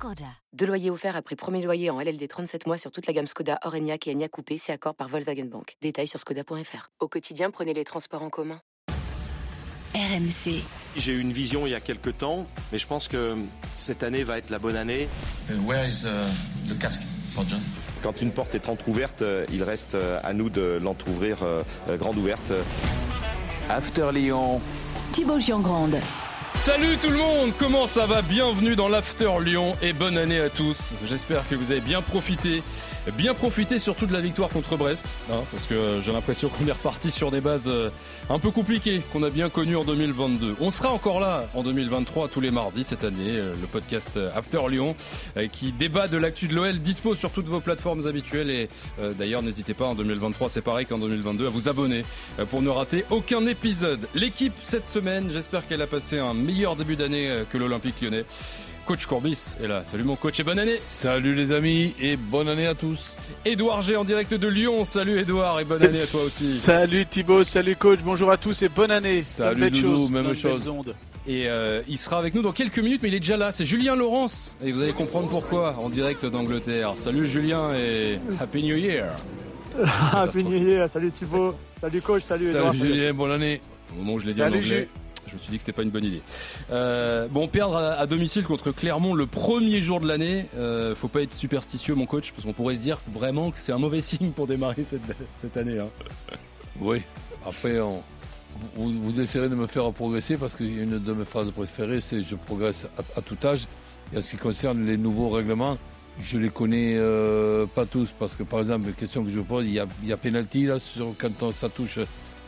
Skoda. Deux loyers offerts après premier loyer en LLD 37 mois sur toute la gamme Skoda, Orenia et Enya Coupé, c'est accord par Volkswagen Bank. Détails sur skoda.fr. Au quotidien, prenez les transports en commun. RMC. J'ai eu une vision il y a quelques temps, mais je pense que cette année va être la bonne année. Uh, where is uh, le casque for John? Quand une porte est entrouverte, euh, il reste euh, à nous de l'entrouvrir euh, grande ouverte. After Lyon. Thibaut Giangrande. Salut tout le monde, comment ça va? Bienvenue dans l'After Lyon et bonne année à tous. J'espère que vous avez bien profité, bien profité surtout de la victoire contre Brest, hein, parce que j'ai l'impression qu'on est reparti sur des bases un peu compliquées qu'on a bien connues en 2022. On sera encore là en 2023 tous les mardis cette année, le podcast After Lyon qui débat de l'actu de l'OL, dispose sur toutes vos plateformes habituelles et d'ailleurs n'hésitez pas en 2023, c'est pareil qu'en 2022, à vous abonner pour ne rater aucun épisode. L'équipe cette semaine, j'espère qu'elle a passé un meilleur début d'année que l'Olympique lyonnais. Coach Courbis est là. Salut mon coach et bonne année. Salut les amis et bonne année à tous. Edouard G en direct de Lyon. Salut Edouard et bonne année à toi aussi. Salut Thibaut, salut coach, bonjour à tous et bonne année. Salut Doudou, même chose. Et euh, il sera avec nous dans quelques minutes, mais il est déjà là. C'est Julien Laurence. Et vous allez comprendre pourquoi en direct d'Angleterre. Salut Julien et Happy New Year. Happy New Year. Salut Thibaut. Salut coach. Salut Edouard. Salut Julien, bonne année. Au moment où je l'ai dit en anglais. Je me suis dit que c'était pas une bonne idée. Euh, bon, perdre à, domicile contre Clermont le premier jour de l'année, euh, faut pas être superstitieux, mon coach, parce qu'on pourrait se dire vraiment que c'est un mauvais signe pour démarrer cette, cette année. Hein. Oui. Après, vous, vous, essayerez de me faire progresser parce qu'une de mes phrases préférées, c'est je progresse à, tout âge. Et en ce qui concerne les nouveaux règlements, je les connais euh, pas tous parce que par exemple, la question que je pose, il y a, il là sur quand ça touche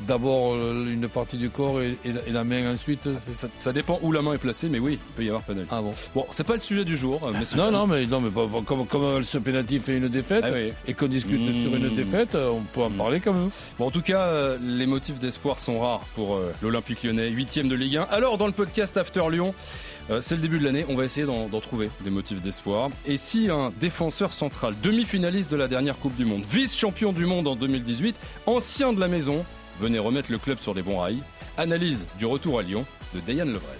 d'abord une partie du corps et, et, la, et, la, main ensuite ça, ça, dépend où la main est placée, mais oui, il peut y avoir penalty. Ah bon Bon, c'est pas le sujet du jour. Mais non, non, mais, non, mais comme, comme ce penalty fait une défaite ah oui. et qu'on discute mmh. sur une défaite, on peut en mmh. parler quand même. Bon, en tout cas, euh, les motifs d'espoir sont rares pour euh, l'Olympique lyonnais, 8 de Ligue 1. Alors, dans le podcast After Lyon, euh, c'est le début de l'année, on va essayer d'en trouver des motifs d'espoir. Et si un défenseur central, demi-finaliste de la dernière Coupe du Monde, vice-champion du monde en 2018, ancien de la maison, venait remettre le club sur les bons rails. Analyse du retour à Lyon de Dayan Lovren.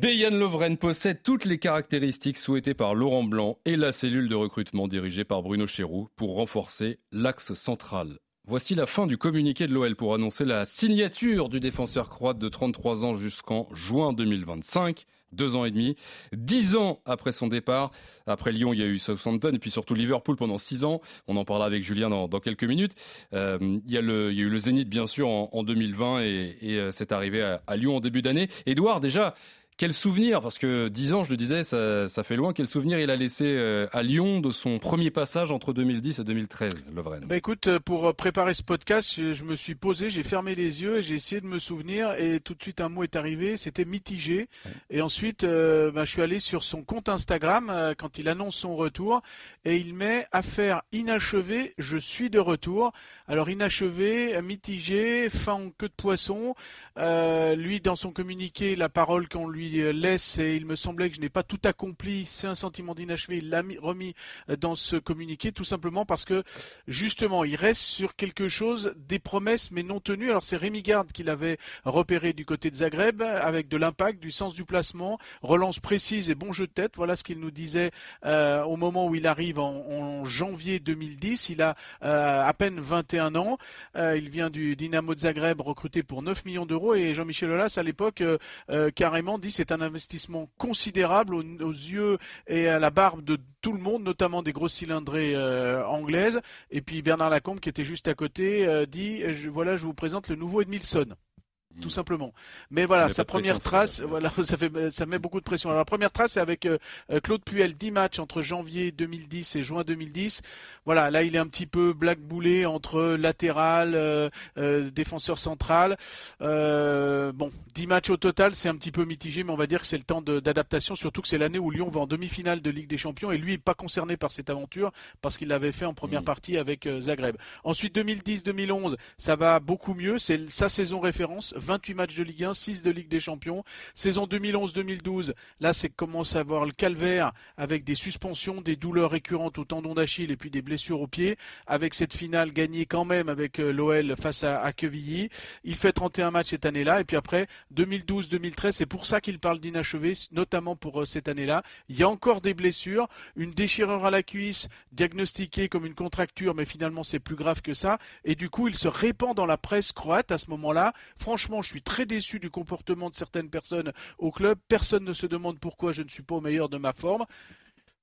Dayan Lovren possède toutes les caractéristiques souhaitées par Laurent Blanc et la cellule de recrutement dirigée par Bruno Chéroux pour renforcer l'axe central. Voici la fin du communiqué de l'OL pour annoncer la signature du défenseur croate de 33 ans jusqu'en juin 2025 deux ans et demi. Dix ans après son départ, après Lyon, il y a eu Southampton et puis surtout Liverpool pendant six ans. On en parlera avec Julien dans, quelques minutes. Euh, il, y a le, il y a eu le Zénith, bien sûr, en, en 2020 et, et euh, c'est arrivé à, à Lyon en début d'année. Edouard, déjà, quel souvenir, parce que 10 ans, je le disais, ça, ça, fait loin, quel souvenir il a laissé euh, à Lyon de son premier passage entre 2010 et 2013, Lovren? Bah Écoute, euh, pour préparer ce podcast, je, je me suis posé, j'ai fermé les yeux et j'ai essayé de me souvenir et tout de suite un mot est arrivé, c'était mitigé. Ouais. Et ensuite, euh, bah, je suis allé sur son compte Instagram euh, quand il annonce son retour et il met affaire inachevée, je suis de retour. Alors inachevé, mitigé, fin en queue de poisson. Euh, lui, dans son communiqué, la parole qu'on lui laisse, et il me semblait que je n'ai pas tout accompli, c'est un sentiment d'inachevé, il l'a remis dans ce communiqué, tout simplement parce que, justement, il reste sur quelque chose, des promesses, mais non tenues. Alors c'est Rémi Garde qui l'avait repéré du côté de Zagreb, avec de l'impact, du sens du placement, relance précise et bon jeu de tête. Voilà ce qu'il nous disait euh, au moment où il arrive en, janvier 2010. Il a euh, à peine 21 ans. Euh, il vient du Dynamo de Zagreb, recruté pour 9 millions d'euros. Et Jean-Michel Aulas, à l'époque, carrément dit c'est un investissement considérable aux, yeux et à la barbe de tout le monde, notamment des grosses cylindrées euh, anglaises. Et puis Bernard Lacombe, qui était juste à côté, euh, dit voilà, je vous présente le nouveau Edmilson. Tout simplement. Mais voilà, sa première pression, trace, ça, voilà, ça fait, ça met beaucoup de pression. Alors la première trace, c'est avec euh, euh, Claude Puel, 10 matchs entre janvier 2010 et juin 2010. Voilà, là il est un petit peu blackboulé entre latéral, euh, euh, défenseur central. Euh, bon, 10 matchs au total, c'est un petit peu mitigé, mais on va dire que c'est le temps d'adaptation, surtout que c'est l'année où Lyon va en demi-finale de Ligue des Champions et lui n'est pas concerné par cette aventure parce qu'il l'avait fait en première Mhm. partie avec euh, Zagreb. Ensuite 2010-2011, ça va beaucoup mieux, c'est sa saison référence, 28 matchs de Ligue 1, 6 de Ligue des Champions. Saison 2011-2012, là c'est commence à avoir le calvaire avec des suspensions, des douleurs récurrentes au tendon d'Achille et puis des blessures au pied, avec cette finale gagnée quand même avec euh, l'OL face à, à Quevilly. Il fait 31 matchs cette année-là et puis après 2012-2013, c'est pour ça qu'il parle d'inachevé, notamment pour euh, cette année-là. Il y a encore des blessures, une déchirure à la cuisse diagnostiquée comme une contracture, mais finalement c'est plus grave que ça. Et du coup, il se répand dans la presse croate à ce moment-là. Franchement, je suis très déçu du comportement de certaines personnes au club. Personne ne se demande pourquoi je ne suis pas au meilleur de ma forme.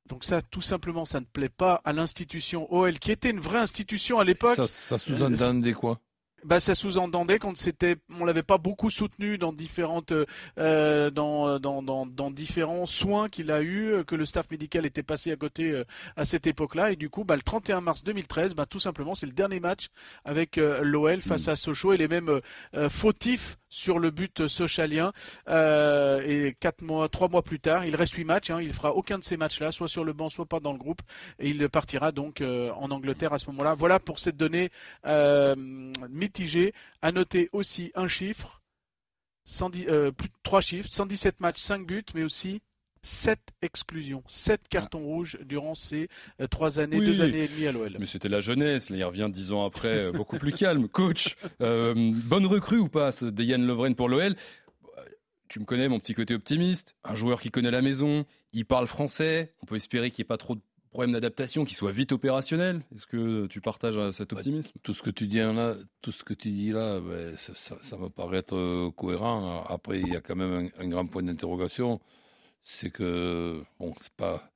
Donc ça, tout simplement, ça ne plaît pas à l'institution OL, qui était une vraie institution à l'époque. Ça, ça sous-entendait quoi? Bah, ça sous-entendait qu'on s'était, on l'avait pas beaucoup soutenu dans différentes, euh, dans, dans, dans, dans différents soins qu'il a eu, euh, que le staff médical était passé à côté euh, à cette époque-là, et du coup, bah, le 31 mars 2013, bah, tout simplement, c'est le dernier match avec euh, l'OL face à Sochaux, et les mêmes fautifs sur le but sochalien. Euh, et quatre mois, trois mois plus tard, il reste huit matchs. Hein, il fera aucun de ces matchs-là, soit sur le banc, soit pas dans le groupe, et il partira donc euh, en Angleterre à ce moment-là. Voilà pour cette donnée euh, mitigée. À noter aussi un chiffre, 110, euh, trois chiffres, 117 matchs, 5 buts, mais aussi 7 exclusions, 7 cartons rouges durant ces euh, trois années, Oui. deux années et demie à l'OL. Mais c'était la jeunesse, là, il revient dix ans après, euh, beaucoup plus calme. Coach, euh, bonne recrue ou pas, ce Dejan Lovren pour l'OL Tu me connais, mon petit côté optimiste, un joueur qui connaît la maison, il parle français, on peut espérer qu'il n'y ait pas trop de problèmes d'adaptation, qu'il soit vite opérationnel. Est-ce que tu partages cet optimisme? Tout ce que tu dis là, tout ce que tu dis là, ben, ça, ça- ça me paraît être cohérent. Après, il y a quand même un, un grand point d'interrogation, c'est que bon, c'est pas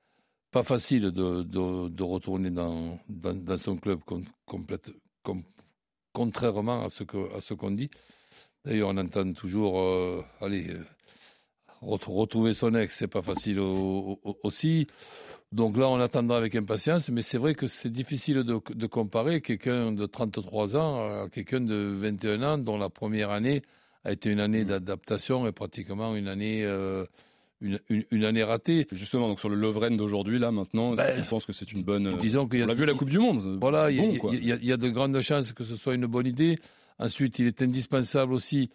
pas facile de, de, de retourner dans, dans, dans son club com- complète, com- contrairement à ce que à ce qu'on dit. D'ailleurs, on entend toujours, euh, allez, euh, ret- retrouver son ex, c'est pas facile au- au- aussi. Donc là, on attendra avec impatience, mais c'est vrai que c'est difficile de, de comparer quelqu'un de 33 ans à quelqu'un de 21 ans dont la première année a été une année d'adaptation et pratiquement une année, euh, une, une- une année ratée. Justement, donc sur le Lovren d'aujourd'hui, là, maintenant, Ben, je pense que c'est une bonne. euh, Disons qu'il y a- on l'a vu la Coupe du Monde. Voilà, il y a- Bon, y, a- y a- y a de grandes chances que ce soit une bonne idée. Ensuite, il est indispensable aussi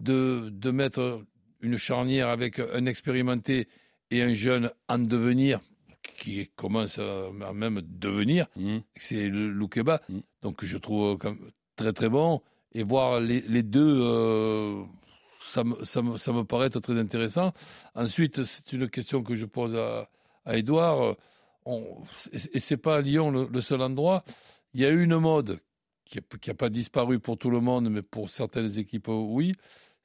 de, de mettre une charnière avec un expérimenté et un jeune en devenir, qui commence à même devenir, Mmh. c'est Loukeba. Mm. Donc je trouve quand même très très bon. Et voir les, les deux, euh, ça, me, ça, ça me paraît être très intéressant. Ensuite, c'est une question que je pose à, à Edouard. On, et c'est pas à Lyon le, le seul endroit. Il y a eu une mode qui n'a pas disparu pour tout le monde, mais pour certaines équipes, oui.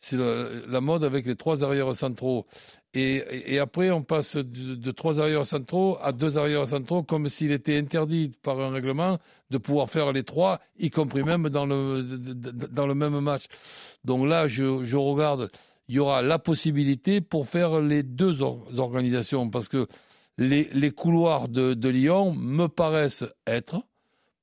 C'est la, mode avec les trois arrières centraux. Et, après, on passe de, trois arrières centraux à deux arrières centraux, comme s'il était interdit par un règlement de pouvoir faire les trois, y compris même dans le, dans le même match. Donc là, je, regarde, il y aura la possibilité pour faire les deux or- organisations, parce que les, couloirs de, Lyon me paraissent être,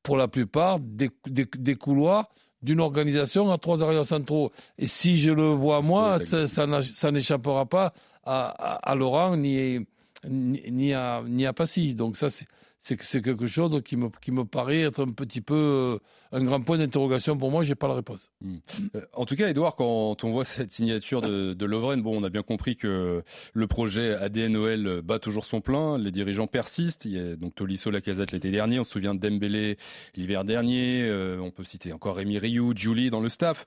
pour la plupart, des couloirs d'une organisation à trois arrières centraux. Et si je le vois moi, ça, ça n'échappera pas à, à, à Laurent ni, ni, ni à, ni à Passy. Donc ça, c'est c'est quelque chose qui me, paraît être un petit peu euh, un grand point d'interrogation pour moi. J'ai pas la réponse. Euh, En tout cas, Edouard, quand on voit cette signature de, de Lovren, bon, on a bien compris que le projet ADNOL bat toujours son plein. Les dirigeants persistent. Il y a donc Tolisso Lacazette l'été dernier. On se souvient de Dembélé l'hiver dernier. Euh, on peut citer encore Rémi Rioux, Julie dans le staff.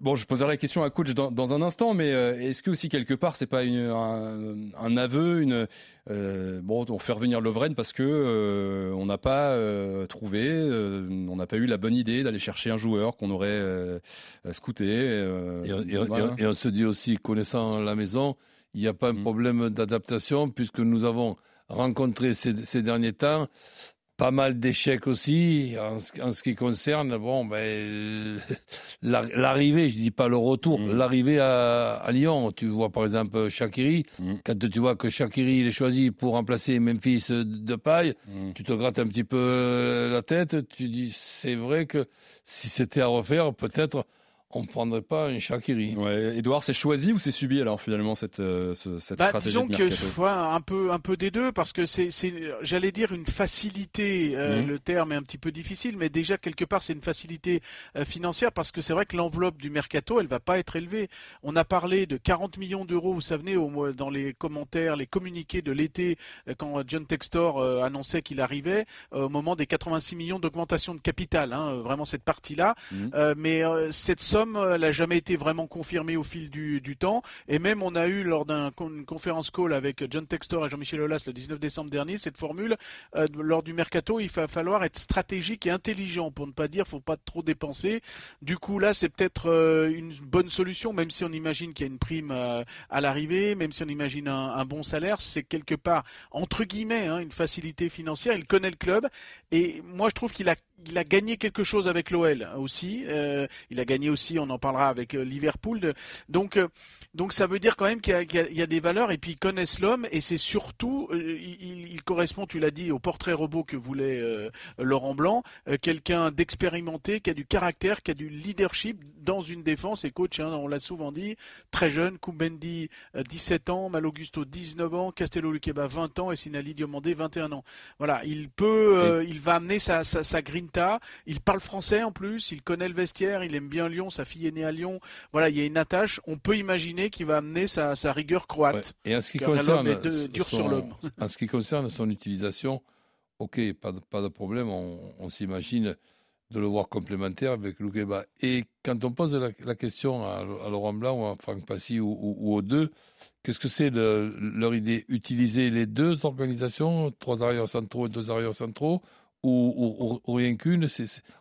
Bon, je poserai la question à coach dans, dans un instant, mais euh, est-ce que aussi quelque part c'est pas une, un, un aveu, une euh, bon, on fait revenir Lovren parce que euh, on n'a pas euh, trouvé, euh, on n'a pas eu la bonne idée d'aller chercher un joueur qu'on aurait scouté. Et on, et on- voilà. et on se dit aussi, connaissant la maison, il n'y a pas un Mm. problème d'adaptation puisque nous avons rencontré ces, ces derniers temps pas mal d'échecs aussi en, ce qui concerne bon ben l'arrivée, je dis pas le retour, mm. l'arrivée à, Lyon. Tu vois par exemple Shakiri, mm. quand tu vois que Shakiri est choisi pour remplacer Memphis de paille, mm. tu te grattes un petit peu la tête. Tu dis c'est vrai que si c'était à refaire, peut-être on ne prendrait pas un Shakiri. Ouais. Edouard, c'est choisi ou c'est subi alors finalement cette, euh, cette bah, stratégie disons de que fois, un peu un peu des deux parce que c'est j'allais dire une facilité. Euh, mhm. Le terme est un petit peu difficile, mais déjà quelque part c'est une facilité euh, financière parce que c'est vrai que l'enveloppe du mercato elle va pas être élevée. On a parlé de 40 millions d'euros, vous savez, au, dans les commentaires, les communiqués de l'été quand John Textor annonçait qu'il arrivait au moment des 86 millions d'augmentation de capital, hein, vraiment cette partie-là. Mhm. mais cette somme elle n'a jamais été vraiment confirmée au fil du, temps. Et même on a eu lors d'une conférence call avec John Textor et Jean-Michel Aulas le 19 décembre dernier cette formule. Euh, lors du mercato, il va falloir être stratégique et intelligent pour ne pas dire faut pas trop dépenser. Du coup là, c'est peut-être euh, une bonne solution, même si on imagine qu'il y a une prime euh, à l'arrivée, même si on imagine un, bon salaire, c'est quelque part entre guillemets hein, une facilité financière. Il connaît le club et moi je trouve qu'il a il a gagné quelque chose avec l'OL aussi. Euh, il a gagné aussi, on en parlera avec euh, Liverpool. Donc, euh, donc ça veut dire quand même qu'il y, a des valeurs et puis ils connaissent l'homme et c'est surtout, il, correspond, tu l'as dit, au portrait robot que voulait Laurent Blanc, quelqu'un d'expérimenté, qui a du caractère, qui a du leadership dans une défense et coach, hein, on l'a souvent dit, très jeune, Koubendi 17 ans, Mal Augusto 19 ans, Castello Luqueba 20 ans et Sinali Diomandé 21 ans. Voilà, il peut, il va amener sa, sa, sa il parle français en plus, il connaît le vestiaire, il aime bien Lyon, sa fille est née à Lyon. Voilà, il y a une attache. On peut imaginer qu'il va amener sa, rigueur croate. Et en ce qui concerne en ce qui concerne son utilisation, ok, pas de, pas de problème. On, s'imagine de le voir complémentaire avec Loukeba. Et quand on pose la, question à, Laurent Blanc ou à Franck Passy ou, aux deux, qu'est-ce que c'est leur idée? Utiliser les deux organisations, trois arrières centraux et deux arrières centraux, ou, rien qu'une?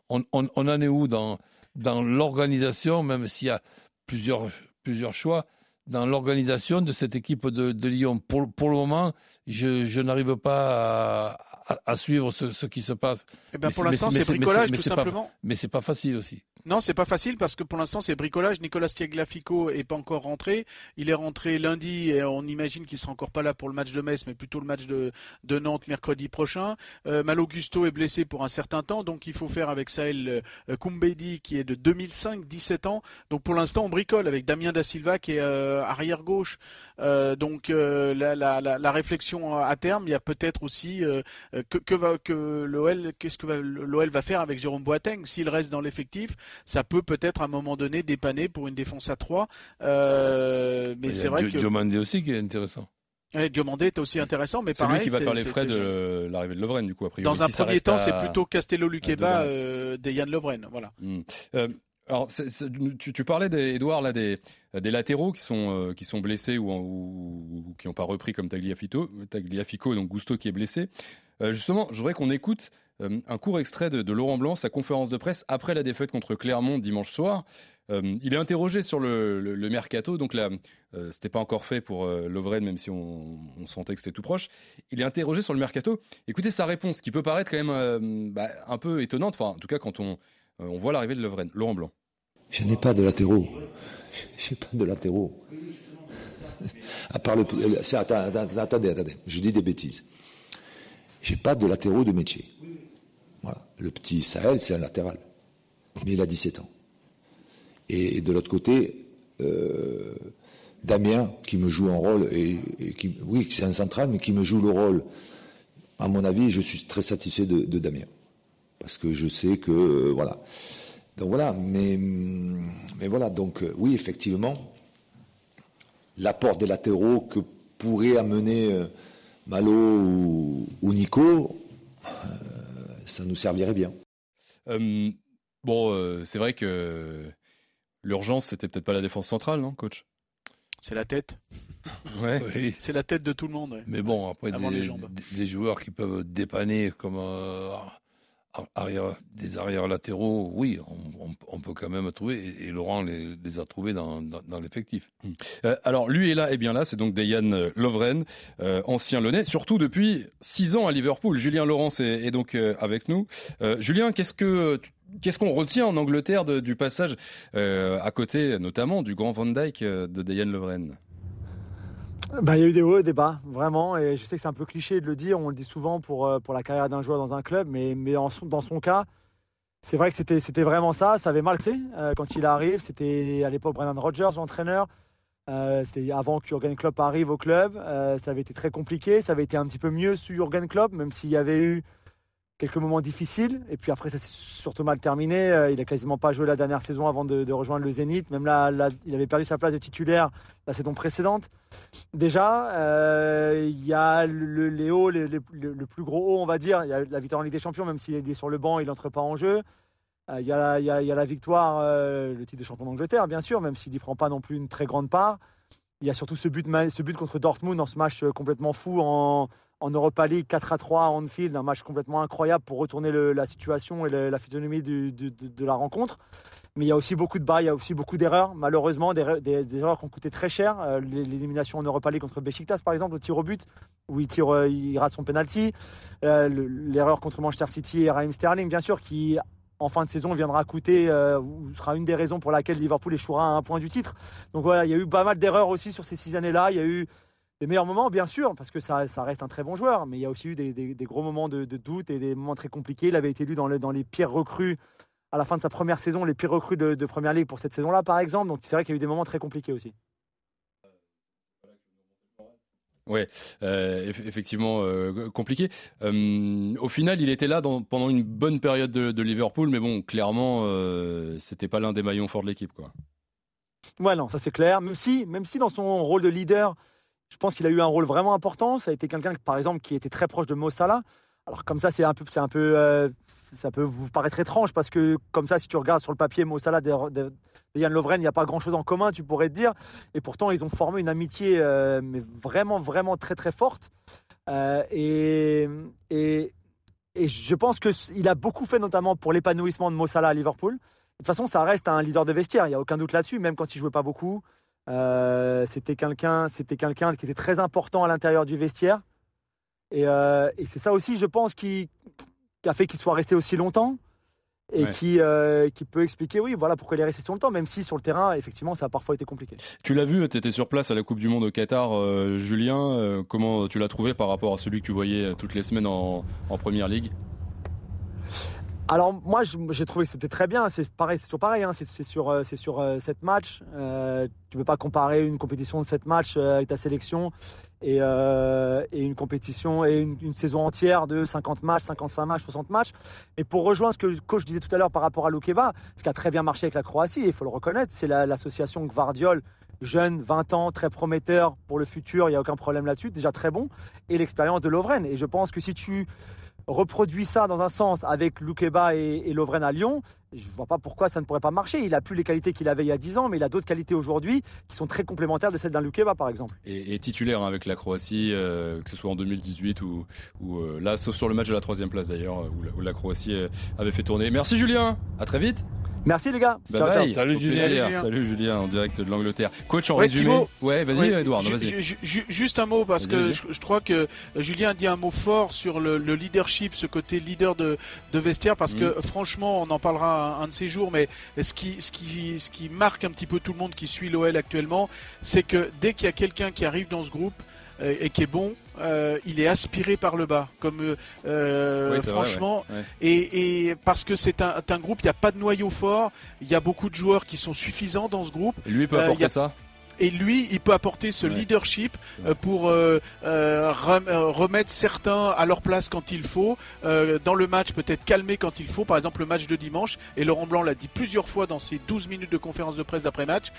On, en est où dans, dans l'organisation, même s'il y a plusieurs, plusieurs choix, dans l'organisation de cette équipe de, de Lyon? Pour, pour, le moment, je, je n'arrive pas à, à, suivre ce, ce, qui se passe. Eh ben pour l'instant, c'est bricolage tout simplement. Pas, mais c'est pas facile aussi. Non, c'est pas facile parce que pour l'instant, c'est bricolage. Nicolas Stiaglafico est pas encore rentré. Il est rentré lundi et on imagine qu'il sera encore pas là pour le match de Metz, mais plutôt le match de, de Nantes mercredi prochain. Euh, Mal Augusto est blessé pour un certain temps, donc il faut faire avec Sahel euh, Kumbedi qui est de 2005, 17 ans. Donc pour l'instant, on bricole avec Damien Da Silva qui est euh, arrière gauche. Euh, donc la, la, la, réflexion à terme, il y a peut-être aussi euh, que, va que l'OL, qu'est-ce que l'OL va faire avec Jérôme Boateng? S'il reste dans l'effectif, ça peut peut-être à un moment donné dépanner pour une défense à 3. Euh, mais c'est vrai que Diomandé aussi qui est intéressant. Ouais, Diomandé est aussi intéressant, mais pareil. C'est lui qui va faire les frais de l'arrivée de Lovren, du coup, après. Dans un premier temps, c'est plutôt Castello Luqueba euh, des Yann Lovren, voilà. Hmm. Alors, tu, parlais, Edouard, là, des, des latéraux qui sont, qui sont blessés ou, qui n'ont pas repris comme Tagliafico, Tagliafico, donc Gusto qui est blessé. Euh, justement, je voudrais qu'on écoute euh, un court extrait de, Laurent Blanc, sa conférence de presse après la défaite contre Clermont dimanche soir. Euh, il est interrogé sur le, mercato, donc là, c'était pas encore fait pour Lovren, même si on, sentait que c'était tout proche. Il est interrogé sur le mercato. Écoutez sa réponse, qui peut paraître quand même bah, un peu étonnante, enfin, en tout cas quand on, on voit l'arrivée de Lovren. Laurent Blanc. Je n'ai pas de latéraux. Je n'ai pas de latéraux. À part le. attendez, attendez, je dis des bêtises. J'ai pas de latéraux de métier. Voilà. Le petit Sahel, c'est un latéral. Mais il a 17 ans. Et, de l'autre côté, euh, Damien, qui me joue un rôle, et, qui, oui, c'est un central, mais qui me joue le rôle. À mon avis, je suis très satisfait de, Damien. Parce que je sais que, euh, voilà. Donc voilà, mais, mais voilà, donc euh, oui, effectivement, l'apport des latéraux que pourrait amener Malo ou, Nico, euh, ça nous servirait bien. Euh, bon, euh, c'est vrai que l'urgence, c'était peut-être pas la défense centrale, non, coach? C'est la tête. ouais. C'est la tête de tout le monde. Mais bon, après, des, des, joueurs qui peuvent dépanner comme arrière, des arrières latéraux, oui, on, peut quand même trouver, et, Laurent les, a trouvés dans, l'effectif. Hmm. Euh, alors lui est là, et bien là, c'est donc Dayan Lovren, euh, ancien Lyonnais, surtout depuis six ans à Liverpool. Julien Laurence est, donc euh, avec nous. Julien, qu'est-ce que Qu'est-ce qu'on retient en Angleterre du passage à côté, notamment du grand Van Dyke de Dayan Lovren? Bah, il y a eu des hauts et des bas, vraiment. Et je sais que c'est un peu cliché de le dire, on le dit souvent pour, euh, pour la carrière d'un joueur dans un club, mais, mais dans son cas, c'est vrai que c'était, vraiment ça. Ça avait mal euh, quand il arrive. C'était à l'époque Brendan Rodgers, l'entraîneur. Euh, c'était avant que Jurgen Klopp arrive au club. ça avait été très compliqué. Ça avait été un petit peu mieux sous Jurgen Klopp, même s'il y avait eu quelques moments difficiles. Et puis après, ça s'est surtout mal terminé. Euh, il a quasiment pas joué la dernière saison avant de, rejoindre le Zénith. Même là, il avait perdu sa place de titulaire la saison précédente. Déjà, euh, il y a le, les hauts, le plus gros haut, on va dire. Il y a la victoire en Ligue des Champions, même s'il est sur le banc, il n'entre pas en jeu. Euh, il, y a, la victoire, le titre de champion d'Angleterre, bien sûr, même s'il n'y prend pas non plus une très grande part. Il y a surtout ce but, ce but contre Dortmund dans ce match complètement fou en, en Europa League 4 à 3 à Anfield, un match complètement incroyable pour retourner la situation et la physionomie de, la rencontre. Mais il y a aussi beaucoup de bas, il y a aussi beaucoup d'erreurs, malheureusement, des, erreurs qui ont coûté très cher. Euh, l'élimination en Europa League contre Besiktas, par exemple, au tir au but, où il, tire, euh, il rate son penalty. Euh, l'erreur contre Manchester City et Raheem Sterling, bien sûr, qui en fin de saison viendra coûter, sera une des raisons pour laquelle Liverpool échouera à un point du titre. Donc voilà, il y a eu pas mal d'erreurs aussi sur ces six années-là. Il y a eu des meilleurs moments, bien sûr, parce que ça, reste un très bon joueur, mais il y a aussi eu des, gros moments de, doute et des moments très compliqués. Il avait été élu dans, dans, les pires recrues à la fin de sa première saison, les pires recrues de, Première Ligue pour cette saison-là, par exemple. Donc c'est vrai qu'il y a eu des moments très compliqués aussi. Oui, euh, effectivement euh, compliqué. Euh, au final, il était là pendant une bonne période de, Liverpool, mais bon, clairement, c'était pas l'un des maillons forts de l'équipe, quoi. Ouais, non, ça c'est clair. Même si, même si dans son rôle de leader, je pense qu'il a eu un rôle vraiment important. Ça a été quelqu'un, par exemple, qui était très proche de Mo Salah. Alors comme ça, c'est un peu, c'est un peu, euh, ça peut vous paraître étrange parce que comme ça, si tu regardes sur le papier Mo Salah, de, Yann Lovren, il n'y a pas grand-chose en commun, tu pourrais te dire. Et pourtant, ils ont formé une amitié, euh, mais vraiment, vraiment très, très forte. Euh, et, et, et, je pense qu'il a beaucoup fait, notamment pour l'épanouissement de Mo Salah à Liverpool. De toute façon, ça reste un leader de vestiaire, il n'y a aucun doute là-dessus, même quand il jouait pas beaucoup. Euh, c'était quelqu'un, c'était quelqu'un qui était très important à l'intérieur du vestiaire. Et, euh, c'est ça aussi, je pense, qui, a fait qu'il soit resté aussi longtemps et qui, euh, qui peut expliquer, oui, voilà pourquoi il est resté si longtemps, même si sur le terrain, effectivement, ça a parfois été compliqué. Tu l'as vu, tu étais sur place à la Coupe du Monde au Qatar, Julien. comment tu l'as trouvé par rapport à celui que tu voyais toutes les semaines en, en Première Ligue? Alors moi j'ai trouvé que c'était très bien, c'est pareil, c'est toujours pareil, hein. c'est sur, c'est sur euh, matchs. Euh, tu peux pas comparer une compétition de 7 matchs euh, avec ta sélection et, une compétition et une, saison entière de 50 matchs, 55 matchs, 60 matchs. Et pour rejoindre ce que le coach disait tout à l'heure par rapport à Loukeba, ce qui a très bien marché avec la Croatie, il faut le reconnaître, c'est l'association Gvardiol jeune, 20 ans, très prometteur pour le futur, il n'y a aucun problème là-dessus, déjà très bon, et l'expérience de Lovren. Et je pense que si tu reproduit ça dans un sens avec Loukeba et, Lovren à Lyon, je ne vois pas pourquoi ça ne pourrait pas marcher. Il a plus les qualités qu'il avait il y a 10 ans, mais il a d'autres qualités aujourd'hui qui sont très complémentaires de celles d'un Loukeba, par exemple. Et, titulaire hein, avec la Croatie, euh, que ce soit en 2018 ou, euh, là, sauf sur le match de la troisième place d'ailleurs, où, la Croatie euh, avait fait tourner. Merci Julien, à très vite. Merci les gars. Salut, Julien. Salut Julien en direct de l'Angleterre. Coach en résumé. ouais, vas-y Edouard. juste un mot parce que je, crois que Julien a dit un mot fort sur le, leadership, ce côté leader de, vestiaire parce mm. que franchement, on en parlera un, de ces jours, mais ce qui, ce, qui, ce qui marque un petit peu tout le monde qui suit l'OL actuellement, c'est que dès qu'il y a quelqu'un qui arrive dans ce groupe, euh, et qui est bon, euh, il est aspiré par le bas, comme euh, franchement, et, parce que c'est un, un, groupe, il n'y a pas de noyau fort, il y a beaucoup de joueurs qui sont suffisants dans ce groupe. Et lui il peut apporter ça? Et lui, il peut apporter ce leadership pour remettre certains à leur place quand il faut, dans le match peut-être calmer quand il faut, par exemple le match de dimanche, et Laurent Blanc l'a dit plusieurs fois dans ses 12 minutes de conférence de presse d'après-match,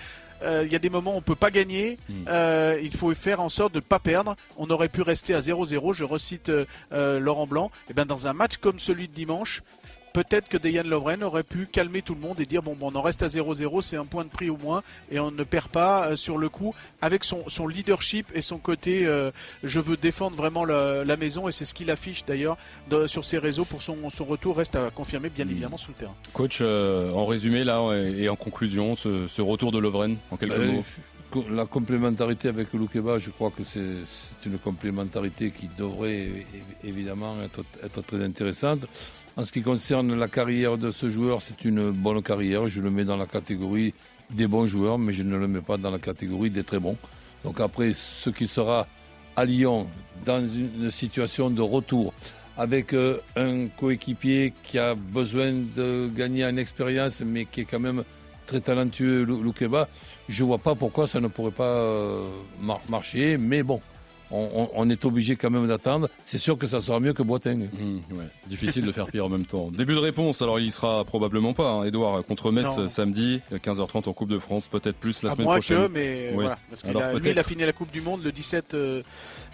euh, il y a des moments où on peut pas gagner. Hmm. Euh, il faut faire en sorte de ne pas perdre. On aurait pu rester à 0-0. Je recite euh, Laurent Blanc. Et eh ben dans un match comme celui de dimanche, peut-être que Dejan Lovren aurait pu calmer tout le monde et dire bon, bon on en reste à 0-0, c'est un point de prix au moins et on ne perd pas euh, sur le coup avec son, son leadership et son côté euh, je veux défendre vraiment la, la maison et c'est ce qu'il affiche d'ailleurs sur ses réseaux pour son, son retour reste à confirmer bien évidemment sous le terrain. Coach, euh, en résumé là et, et en conclusion, ce, ce retour de Lovren en quelques Euh, mots. je- La complémentarité avec Loukeba, je crois que c'est une complémentarité qui devrait évidemment être, être très intéressante. En ce qui concerne la carrière de ce joueur, c'est une bonne carrière. Je le mets dans la catégorie des bons joueurs, mais je ne le mets pas dans la catégorie des très bons. Donc après, ce qui sera à Lyon dans une situation de retour avec euh, un coéquipier qui a besoin de gagner en expérience, mais qui est quand même très talentueux, Lou- Loukeba, je vois pas pourquoi ça ne pourrait pas euh, mar- marcher, mais bon, on, on- on est obligé quand même d'attendre. C'est sûr que ça sera mieux que Boiteng. Mmh, ouais. Difficile de faire pire en même temps. Début de réponse, alors il sera probablement pas, hein, Edouard, contre Metz Non. samedi, 15h30 en Coupe de France, peut-être plus la à semaine moins prochaine. que, mais Oui. voilà. Parce qu'il Alors, a- lui, peut-être- il a fini la Coupe du Monde le 17 euh,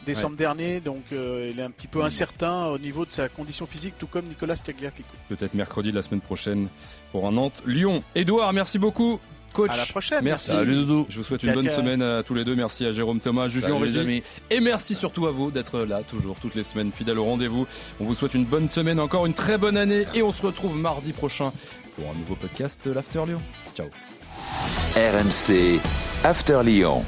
décembre dernier, donc euh, il est un petit peu incertain au niveau de sa condition physique, tout comme Nicolas Tagliafico. Peut-être mercredi la semaine prochaine pour un Nantes Lyon. Edouard, merci beaucoup. Coach, À la prochaine, merci. Salut, Doudou. Je vous souhaite une bonne ciao. semaine à tous les deux. Merci à Jérôme Thomas, Julien amis. Et merci surtout à vous d'être là toujours, toutes les semaines, fidèles au rendez-vous. On vous souhaite une bonne semaine, encore une très bonne année. Et on se retrouve mardi prochain pour un nouveau podcast de l'After Lyon. Ciao. RMC After Lyon.